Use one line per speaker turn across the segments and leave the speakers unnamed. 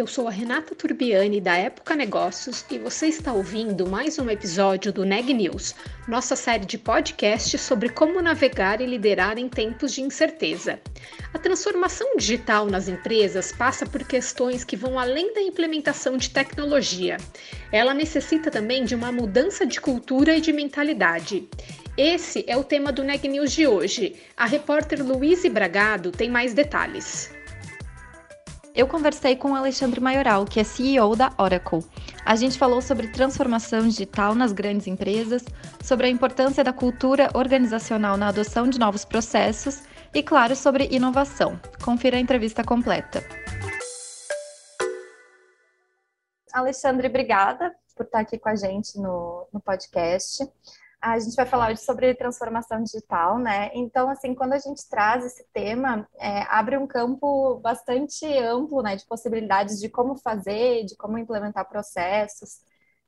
Eu sou a Renata Turbiani da Época Negócios e você está ouvindo mais um episódio do Neg News, nossa série de podcasts sobre como navegar e liderar em tempos de incerteza. A transformação digital nas empresas passa por questões que vão além da implementação de tecnologia. Ela necessita também de uma mudança de cultura e de mentalidade. Esse é o tema do Neg News de hoje. A repórter Luíse Bragado tem mais detalhes.
Eu conversei com o Alexandre Maioral, que é CEO da Oracle. A gente falou sobre transformação digital nas grandes empresas, sobre a importância da cultura organizacional na adoção de novos processos e, claro, sobre inovação. Confira a entrevista completa. Alexandre, obrigada por estar aqui com a gente no, no podcast a gente vai falar hoje sobre transformação digital, né? Então, assim, quando a gente traz esse tema, é, abre um campo bastante amplo, né, de possibilidades de como fazer, de como implementar processos.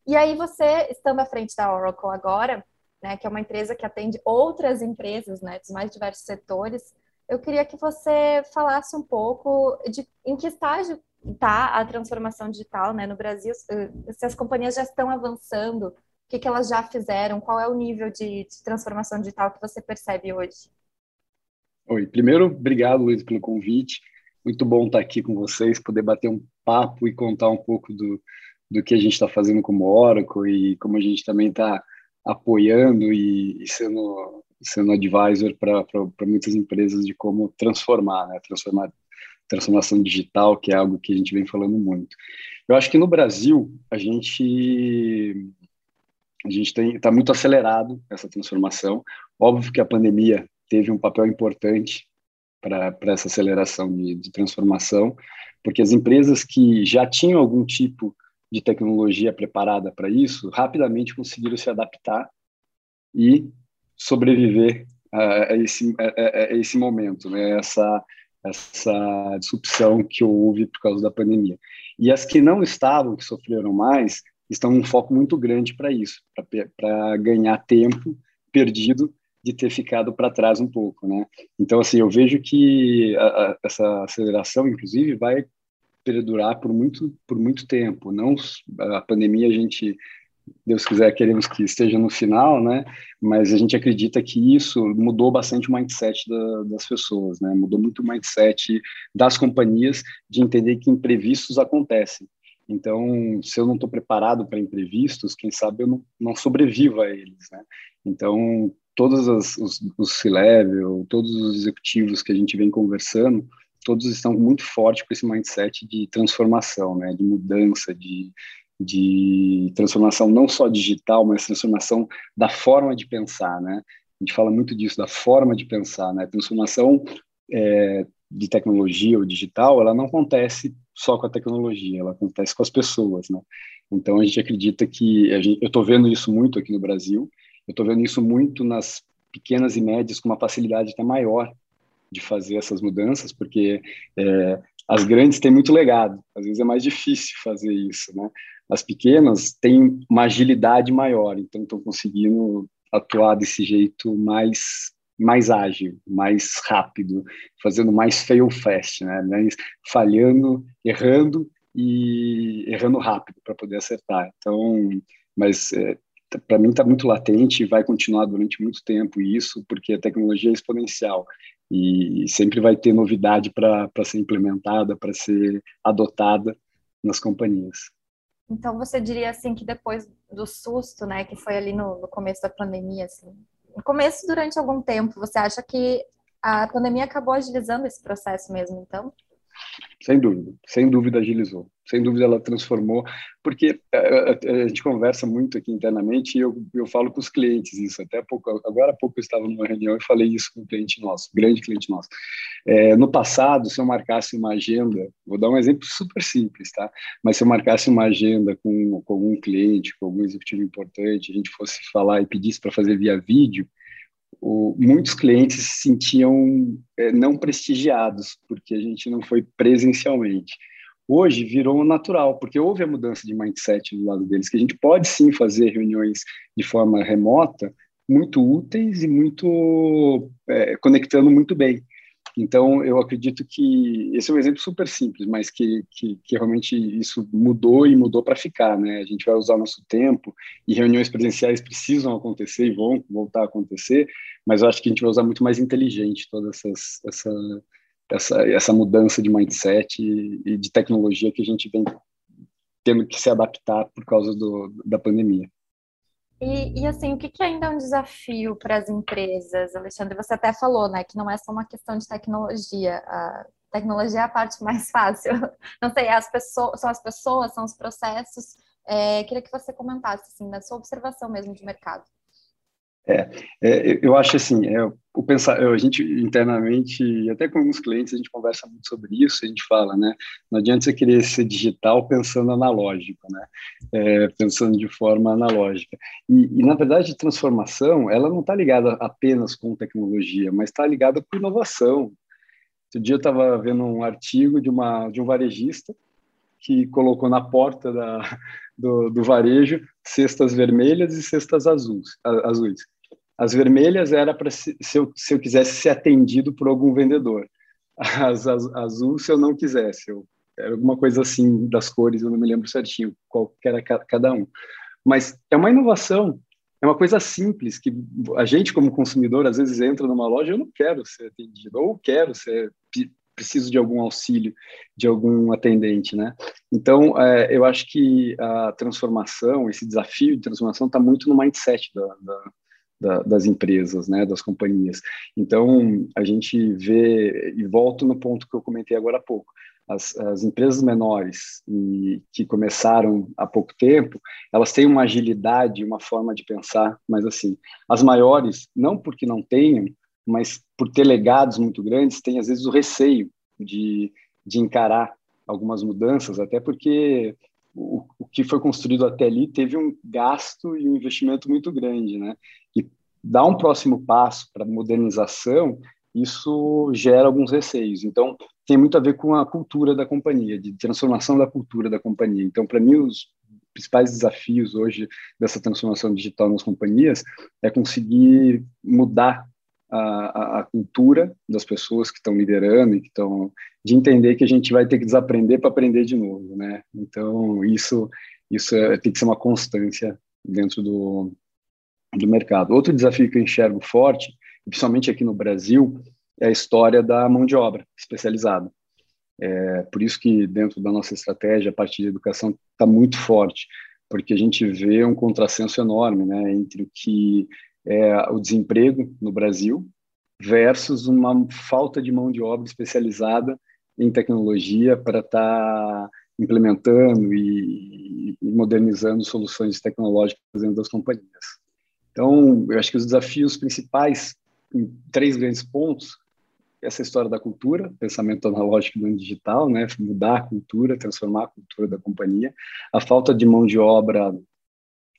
E aí, você, estando à frente da Oracle agora, né, que é uma empresa que atende outras empresas, né, dos mais diversos setores, eu queria que você falasse um pouco de em que estágio está a transformação digital, né, no Brasil, se as companhias já estão avançando que, que elas já fizeram? Qual é o nível de, de transformação digital que você percebe hoje?
Oi, primeiro, obrigado, Luiz, pelo convite. Muito bom estar aqui com vocês, poder bater um papo e contar um pouco do, do que a gente está fazendo como Oracle e como a gente também está apoiando e, e, sendo, sendo advisor para muitas empresas de como transformar, né? transformar transformação digital, que é algo que a gente vem falando muito. Eu acho que no Brasil a gente a gente está muito acelerado essa transformação. Óbvio que a pandemia teve um papel importante para essa aceleração de, de, transformação, porque as empresas que já tinham algum tipo de tecnologia preparada para isso, rapidamente conseguiram se adaptar e sobreviver a, a esse, a, a, esse momento, né? essa, essa disrupção que houve por causa da pandemia. E as que não estavam, que sofreram mais, estão um foco muito grande para isso, para ganhar tempo perdido de ter ficado para trás um pouco, né? Então, assim, eu vejo que a, a, essa aceleração, inclusive, vai perdurar por muito, por muito tempo. Não a pandemia, a gente, Deus quiser, queremos que esteja no final, né? Mas a gente acredita que isso mudou bastante o mindset da, das pessoas, né? Mudou muito o mindset das companhias de entender que imprevistos acontecem então, se eu não estou preparado para imprevistos, quem sabe eu não, não sobrevivo a eles, né? Então, todos as, os, os C-level, todos os executivos que a gente vem conversando, todos estão muito fortes com esse mindset de transformação, né? De mudança, de, de transformação não só digital, mas transformação da forma de pensar, né? A gente fala muito disso, da forma de pensar, né? Transformação é, de tecnologia ou digital, ela não acontece só com a tecnologia, ela acontece com as pessoas, né? Então a gente acredita que gente, eu estou vendo isso muito aqui no Brasil, eu estou vendo isso muito nas pequenas e médias com uma facilidade até maior de fazer essas mudanças, porque é, as grandes têm muito legado, às vezes é mais difícil fazer isso, né? As pequenas têm uma agilidade maior, então estão conseguindo atuar desse jeito mais mais ágil, mais rápido, fazendo mais fail fast, né? falhando, errando e errando rápido para poder acertar. Então, mas é, para mim está muito latente e vai continuar durante muito tempo isso, porque a tecnologia é exponencial e sempre vai ter novidade para ser implementada, para ser adotada nas companhias.
Então você diria assim que depois do susto, né, que foi ali no, no começo da pandemia, assim, no começo, durante algum tempo, você acha que a pandemia acabou agilizando esse processo mesmo, então?
Sem dúvida, sem dúvida agilizou, sem dúvida ela transformou, porque a, a, a gente conversa muito aqui internamente e eu, eu falo com os clientes isso, até pouco, agora há pouco eu estava numa reunião e falei isso com um cliente nosso, grande cliente nosso. É, no passado, se eu marcasse uma agenda, vou dar um exemplo super simples, tá? Mas se eu marcasse uma agenda com, com algum cliente, com algum executivo importante, a gente fosse falar e pedisse para fazer via vídeo, o, muitos clientes se sentiam é, não prestigiados, porque a gente não foi presencialmente. Hoje virou natural, porque houve a mudança de mindset do lado deles, que a gente pode sim fazer reuniões de forma remota, muito úteis e muito é, conectando muito bem. Então, eu acredito que esse é um exemplo super simples, mas que, que, que realmente isso mudou e mudou para ficar, né? A gente vai usar nosso tempo e reuniões presenciais precisam acontecer e vão voltar a acontecer, mas eu acho que a gente vai usar muito mais inteligente toda essa, essa, essa mudança de mindset e, e de tecnologia que a gente vem tendo que se adaptar por causa do, da pandemia.
E, e, assim, o que, que ainda é um desafio para as empresas, Alexandre? Você até falou, né, que não é só uma questão de tecnologia. A tecnologia é a parte mais fácil. Não sei, as pessoas, são as pessoas, são os processos. É, queria que você comentasse, assim, da sua observação mesmo de mercado.
É, é, eu acho assim, é, o pensar, a gente internamente, até com alguns clientes, a gente conversa muito sobre isso, a gente fala, né? Não adianta você querer ser digital pensando analógico, né? É, pensando de forma analógica. E, e, na verdade, transformação, ela não está ligada apenas com tecnologia, mas está ligada com inovação. Outro dia eu estava vendo um artigo de, uma, de um varejista que colocou na porta da, do, do varejo cestas vermelhas e cestas azuis. azuis. As vermelhas era para se, se, eu, se eu quisesse ser atendido por algum vendedor. As, as azul se eu não quisesse. Eu, era alguma coisa assim das cores, eu não me lembro certinho qual era cada um. Mas é uma inovação, é uma coisa simples que a gente como consumidor às vezes entra numa loja eu não quero ser atendido ou quero ser preciso de algum auxílio de algum atendente, né? Então, é, eu acho que a transformação, esse desafio de transformação está muito no mindset da, da, da, das empresas, né, das companhias. Então, a gente vê, e volto no ponto que eu comentei agora há pouco, as, as, empresas menores e que começaram há pouco tempo, elas têm uma agilidade, uma forma de pensar, mas assim, as maiores, não porque não tenham, mas por ter legados muito grandes, tem às vezes o receio de, de encarar algumas mudanças, até porque o, o que foi construído até ali teve um gasto e um investimento muito grande, né? Dar um próximo passo para modernização, isso gera alguns receios. Então, tem muito a ver com a cultura da companhia, de transformação da cultura da companhia. Então, para mim, os principais desafios hoje dessa transformação digital nas companhias é conseguir mudar a, a, cultura das pessoas que estão liderando e que estão de entender que a gente vai ter que desaprender para aprender de novo, né? Então isso isso é, tem que ser uma constância dentro do do mercado. Outro desafio que eu enxergo forte, principalmente aqui no Brasil, é a história da mão de obra especializada. É, por isso que dentro da nossa estratégia a parte de educação está muito forte, porque a gente vê um contrassenso enorme, né, entre o que é, o desemprego no Brasil versus uma falta de mão de obra especializada em tecnologia para estar tá implementando e, e, modernizando soluções tecnológicas dentro das companhias. Então, eu acho que os desafios principais, em três grandes pontos, essa história da cultura, pensamento analógico no digital, né, mudar a cultura, transformar a cultura da companhia, a falta de mão de obra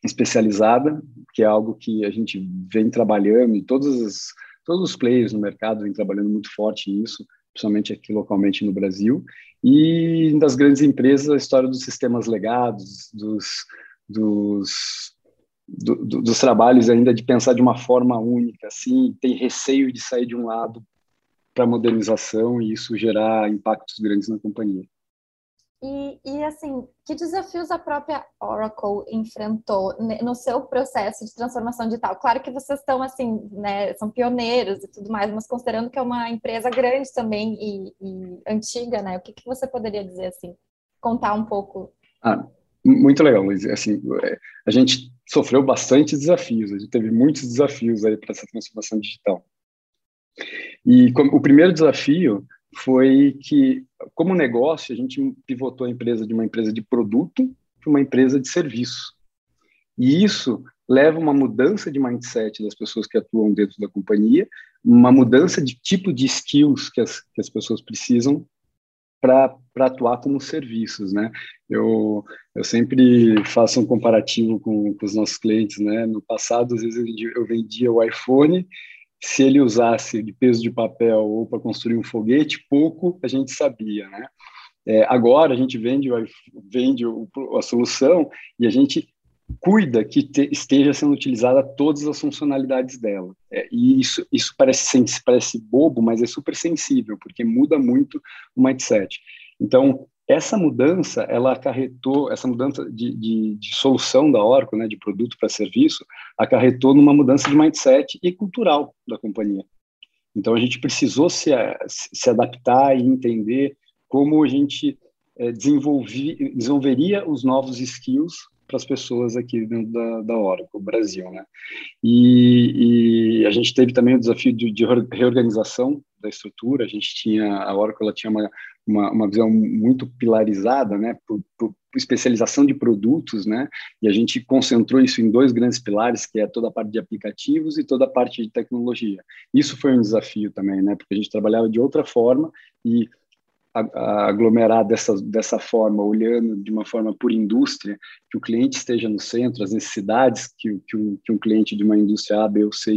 especializada, que é algo que a gente vem trabalhando e todos os, todos os players no mercado vêm trabalhando muito forte nisso, principalmente aqui localmente no Brasil, e das grandes empresas a história dos sistemas legados, dos, dos, do, do, dos trabalhos ainda de pensar de uma forma única, assim, tem receio de sair de um lado para modernização e isso gerar impactos grandes na companhia.
E, e, assim, que desafios a própria Oracle enfrentou no seu processo de transformação digital? Claro que vocês estão, assim, né, são pioneiros e tudo mais, mas considerando que é uma empresa grande também e, e antiga, né, o que, que você poderia dizer, assim, contar um pouco?
Ah, muito legal, Luiz. Assim, é, a gente sofreu bastante desafios, a gente teve muitos desafios aí para essa transformação digital. E o primeiro desafio foi que, como negócio, a gente pivotou a empresa de uma empresa de produto para uma empresa de serviço. E isso leva uma mudança de mindset das pessoas que atuam dentro da companhia, uma mudança de tipo de skills que as, que as pessoas precisam para atuar como serviços, né? Eu, eu sempre faço um comparativo com, com os nossos clientes, né? No passado, às vezes, eu vendia o iPhone se ele usasse de peso de papel ou para construir um foguete, pouco a gente sabia, né? É, agora a gente vende, vende a solução e a gente cuida que te, esteja sendo utilizada todas as funcionalidades dela. É, e isso, isso parece, parece bobo, mas é super sensível, porque muda muito o mindset. Então, essa mudança, ela acarretou, essa mudança de, de, de solução da Oracle, né, de produto para serviço, acarretou numa mudança de mindset e cultural da companhia. Então, a gente precisou se, se adaptar e entender como a gente é, desenvolveria os novos skills para as pessoas aqui dentro da, da Oracle, Brasil, né? E, e, a gente teve também o desafio de, de, reorganização da estrutura. A gente tinha a Oracle, ela tinha uma, uma, uma visão muito pilarizada, né? Por, por, especialização de produtos, né? E a gente concentrou isso em dois grandes pilares, que é toda a parte de aplicativos e toda a parte de tecnologia. Isso foi um desafio também, né? Porque a gente trabalhava de outra forma e aglomerar dessa, dessa forma, olhando de uma forma por indústria, que o cliente esteja no centro, as necessidades que, que, um, que um cliente de uma indústria A, B ou C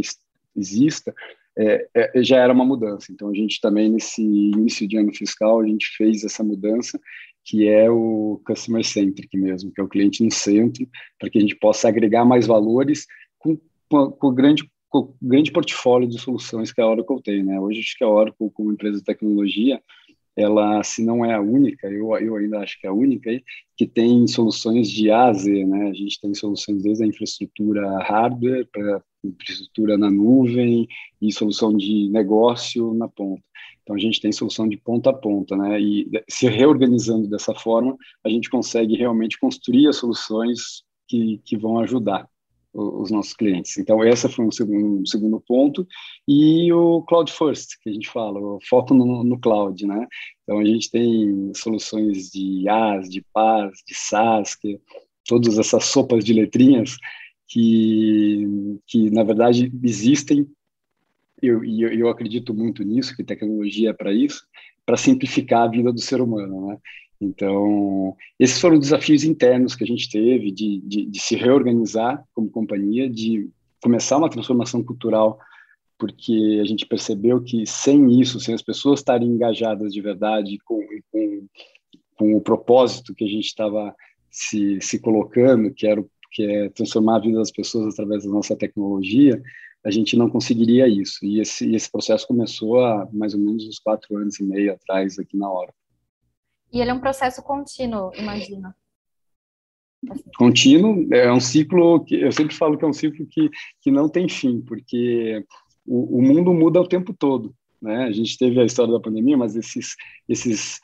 exista, é, é, já era uma mudança. Então, a gente também, nesse início de ano fiscal, a gente fez essa mudança, que é o customer centric mesmo, que é o cliente no centro, para que a gente possa agregar mais valores com, com, com grande com grande portfólio de soluções que a Oracle tem, né? Hoje acho que a Oracle, como empresa de tecnologia, ela, se não é a única, eu, eu ainda acho que é a única, aí, que tem soluções de A a Z, né? A gente tem soluções desde a infraestrutura hardware para infraestrutura na nuvem e solução de negócio na ponta. Então, a gente tem solução de ponta a ponta, né? E se reorganizando dessa forma, a gente consegue realmente construir as soluções que, que vão ajudar os nossos clientes. Então, esse foi um segundo, um segundo ponto. E o Cloud First, que a gente fala, o foco no, no cloud, né? Então, a gente tem soluções de IaaS, de PaaS, de SaaS, que todas essas sopas de letrinhas que, que na verdade, existem eu, e eu, eu, acredito muito nisso, que tecnologia é para isso, para simplificar a vida do ser humano, né? Então, esses foram desafios internos que a gente teve de, de, de, se reorganizar como companhia, de começar uma transformação cultural, porque a gente percebeu que sem isso, sem as pessoas estarem engajadas de verdade com, com, com o propósito que a gente estava se, se colocando, que era que é transformar a vida das pessoas através da nossa tecnologia, a gente não conseguiria isso. E esse, esse processo começou há mais ou menos uns quatro anos e meio atrás aqui na hora.
E ele é um processo contínuo, imagina.
Assim. Contínuo, é um ciclo que eu sempre falo que é um ciclo que, que não tem fim, porque o, o mundo muda o tempo todo. Né? A gente teve a história da pandemia, mas esses, esses,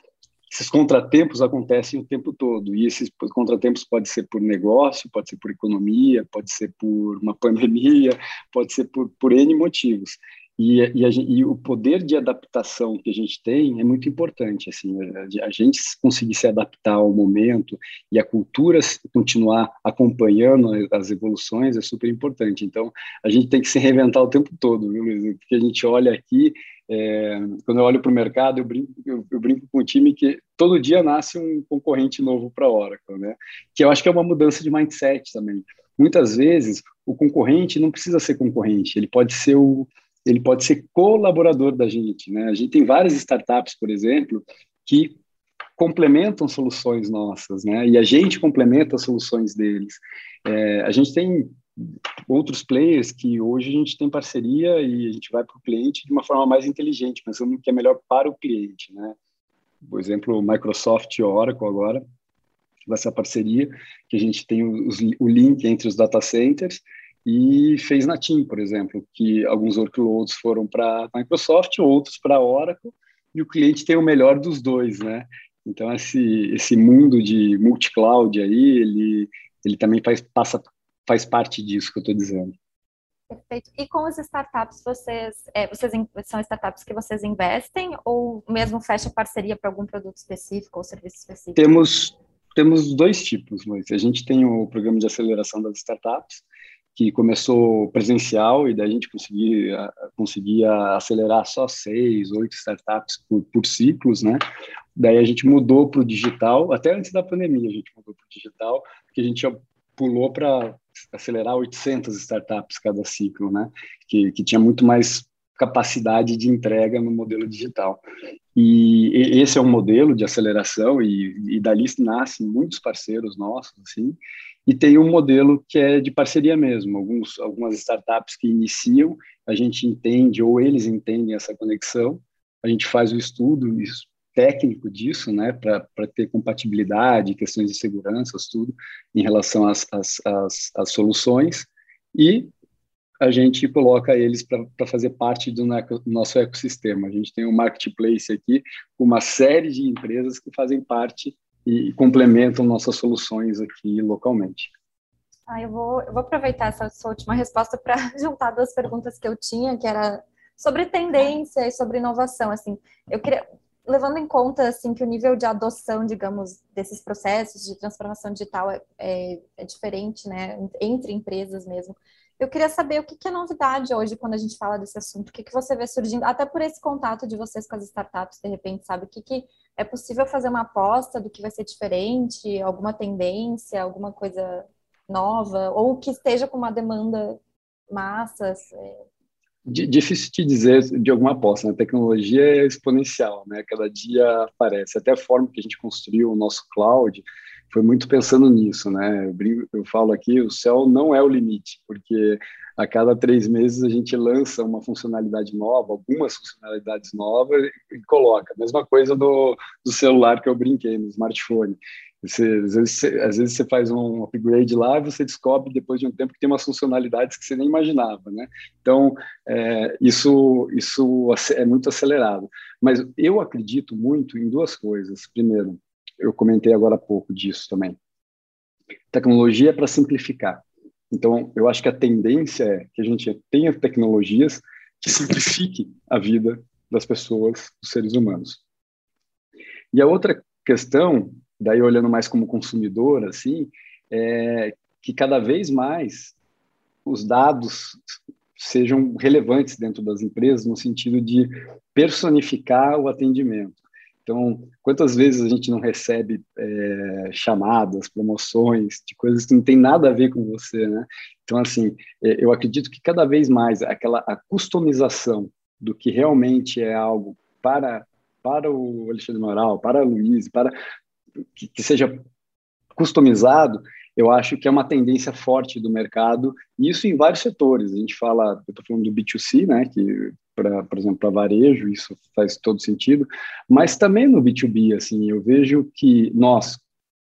esses contratempos acontecem o tempo todo. E esses contratempos pode ser por negócio, pode ser por economia, pode ser por uma pandemia, pode ser por, por N motivos. E, e, a, e, o poder de adaptação que a gente tem é muito importante, assim, a, a, gente conseguir se adaptar ao momento e a cultura continuar acompanhando as evoluções é super importante. Então, a gente tem que se reinventar o tempo todo, viu, Luiz? Porque a gente olha aqui, é, quando eu olho para o mercado, eu brinco, eu, eu brinco com o time que todo dia nasce um concorrente novo para a Oracle, né? Que eu acho que é uma mudança de mindset também. Muitas vezes, o concorrente não precisa ser concorrente, ele pode ser o ele pode ser colaborador da gente. Né? A gente tem várias startups, por exemplo, que complementam soluções nossas, né? E a gente complementa as soluções deles. É, a gente tem outros players que hoje a gente tem parceria e a gente vai para o cliente de uma forma mais inteligente, pensando no que é melhor para o cliente, né? Por exemplo, Microsoft e Oracle agora, vai ser a parceria que a gente tem os, o link entre os data centers e fez na Team, por exemplo, que alguns workloads foram para Microsoft, outros para Oracle, e o cliente tem o melhor dos dois, né? Então esse esse mundo de multi-cloud aí, ele ele também faz passa faz parte disso que eu estou dizendo.
Perfeito. E com as startups, vocês, é, vocês são startups que vocês investem ou mesmo fecha parceria para algum produto específico ou serviço específico?
Temos temos dois tipos, mas a gente tem o programa de aceleração das startups, que começou presencial e daí a gente conseguia, conseguia acelerar só seis, oito startups por, por ciclos, né? Daí a gente mudou para o digital, até antes da pandemia a gente mudou para o digital, porque a gente já pulou para acelerar 800 startups cada ciclo, né? Que, que tinha muito mais capacidade de entrega no modelo digital. E esse é um modelo de aceleração e, e dali nascem muitos parceiros nossos, assim, e tem um modelo que é de parceria mesmo. Alguns, algumas startups que iniciam, a gente entende ou eles entendem essa conexão, a gente faz o estudo técnico disso, né, para ter compatibilidade, questões de segurança, tudo, em relação às, às, às, às soluções, e a gente coloca eles para fazer parte do nosso ecossistema. A gente tem um marketplace aqui uma série de empresas que fazem parte e complementam nossas soluções aqui localmente.
Ah, eu, vou, eu vou aproveitar essa sua última resposta para juntar duas perguntas que eu tinha, que era sobre tendência e sobre inovação. Assim, eu queria, levando em conta assim que o nível de adoção, digamos, desses processos de transformação digital é, é, é diferente, né, entre empresas mesmo. Eu queria saber o que, que é novidade hoje quando a gente fala desse assunto, o que, que você vê surgindo, até por esse contato de vocês com as startups, de repente, sabe? O que, que é possível fazer uma aposta do que vai ser diferente, alguma tendência, alguma coisa nova, ou que esteja com uma demanda massas? É...
Difícil te dizer de alguma aposta, né? A tecnologia é exponencial, né? Cada dia aparece. Até a forma que a gente construiu o nosso cloud, foi muito pensando nisso, né? Eu, brinco, eu falo aqui, o céu não é o limite, porque a cada três meses a gente lança uma funcionalidade nova, algumas funcionalidades novas e coloca. Mesma coisa do, do celular que eu brinquei, no smartphone. Você, às, vezes, você, às vezes você faz um upgrade lá e você descobre depois de um tempo que tem umas funcionalidades que você nem imaginava, né? Então, é, isso, isso é muito acelerado. Mas eu acredito muito em duas coisas. Primeiro, eu comentei agora há pouco disso também. Tecnologia é para simplificar. Então, eu acho que a tendência é que a gente tenha tecnologias que simplifiquem a vida das pessoas, dos seres humanos. E a outra questão, daí olhando mais como consumidor, assim, é que cada vez mais os dados sejam relevantes dentro das empresas no sentido de personificar o atendimento. Então, quantas vezes a gente não recebe é, chamadas, promoções de coisas que não tem nada a ver com você, né? Então, assim, é, eu acredito que cada vez mais aquela a customização do que realmente é algo para para o Alexandre Moral, para a Luiz, para que, que seja customizado, eu acho que é uma tendência forte do mercado, e isso em vários setores. A gente fala, eu estou falando do B2C, né, que para, por exemplo, para varejo, isso faz todo sentido, mas também no B2B, assim, eu vejo que nós,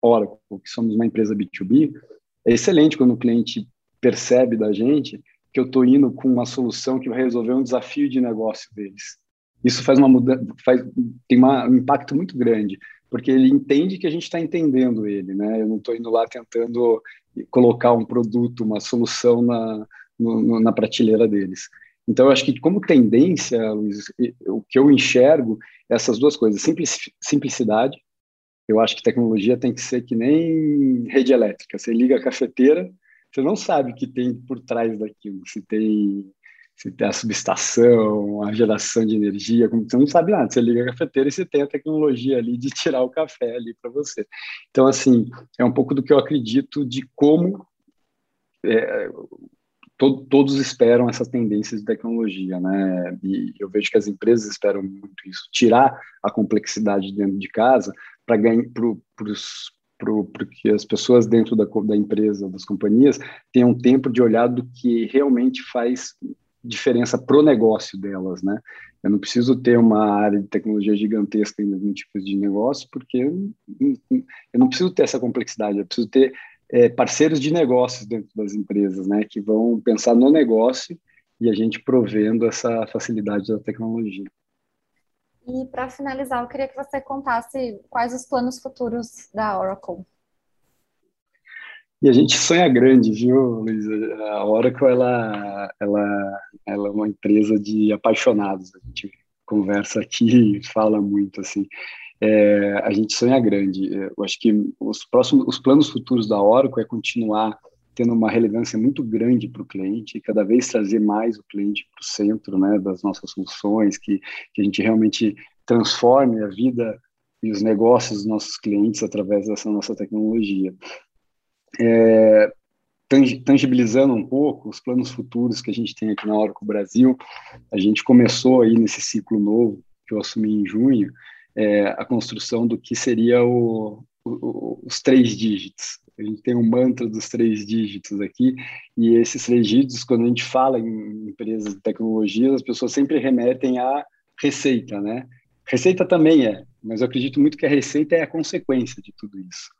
Oracle, que somos uma empresa B2B, é excelente quando o cliente percebe da gente que eu estou indo com uma solução que vai resolver um desafio de negócio deles. Isso faz uma mudança, faz, tem uma, um impacto muito grande, porque ele entende que a gente está entendendo ele, né? Eu não estou indo lá tentando colocar um produto, uma solução na, no, na prateleira deles. Então, eu acho que como tendência, Luiz, o que eu enxergo é essas duas coisas, simplicidade, eu acho que tecnologia tem que ser que nem rede elétrica, você liga a cafeteira, você não sabe o que tem por trás daquilo, se tem você tem a subestação, a geração de energia, como você não sabe nada, você liga a cafeteira e você tem a tecnologia ali de tirar o café ali para você. Então, assim, é um pouco do que eu acredito de como é, to, todos esperam essas tendências de tecnologia, né? E eu vejo que as empresas esperam muito isso, tirar a complexidade dentro de casa para ganhar para que as pessoas dentro da, da empresa, das companhias, tenham tempo de olhar do que realmente faz diferença pro negócio delas, né? Eu não preciso ter uma área de tecnologia gigantesca em algum tipo de negócio, porque eu não preciso ter essa complexidade, eu preciso ter é, parceiros de negócios dentro das empresas, né? Que vão pensar no negócio e a gente provendo essa facilidade da tecnologia.
E para finalizar, eu queria que você contasse quais os planos futuros da Oracle.
E a gente sonha grande, viu, Luiz? A Oracle, ela, ela, ela é uma empresa de apaixonados. A gente conversa aqui e fala muito, assim. É, a gente sonha grande. Eu acho que os próximos, os planos futuros da Oracle é continuar tendo uma relevância muito grande para o cliente, e cada vez trazer mais o cliente para o centro, né, das nossas soluções, que, que a gente realmente transforme a vida e os negócios dos nossos clientes através dessa nossa tecnologia é, tangibilizando um pouco os planos futuros que a gente tem aqui na Oracle Brasil. A gente começou aí nesse ciclo novo que eu assumi em junho, é, a construção do que seria o, o, os três dígitos. A gente tem um mantra dos três dígitos aqui, e esses três dígitos, quando a gente fala em empresas de tecnologia, as pessoas sempre remetem à receita, né? Receita também é, mas eu acredito muito que a receita é a consequência de tudo isso.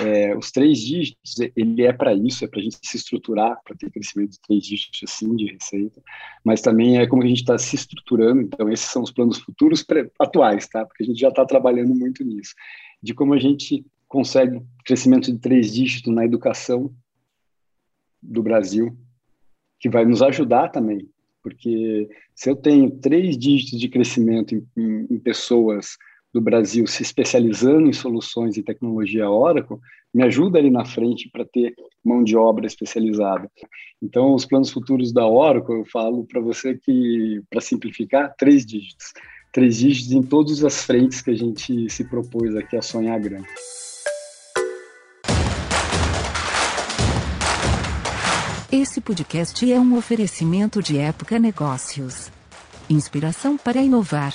É, os três dígitos, ele é para isso, é para a gente se estruturar, para ter crescimento de três dígitos, assim, de receita, mas também é como a gente está se estruturando, então esses são os planos futuros atuais, tá? Porque a gente já está trabalhando muito nisso, de como a gente consegue crescimento de três dígitos na educação do Brasil, que vai nos ajudar também, porque se eu tenho três dígitos de crescimento em, em, em pessoas do Brasil se especializando em soluções e tecnologia Oracle, me ajuda ali na frente para ter mão de obra especializada. Então, os planos futuros da Oracle, eu falo para você que, para simplificar, três dígitos. Três dígitos em todas as frentes que a gente se propôs aqui a sonhar grande.
Esse podcast é um oferecimento de Época Negócios. Inspiração para inovar.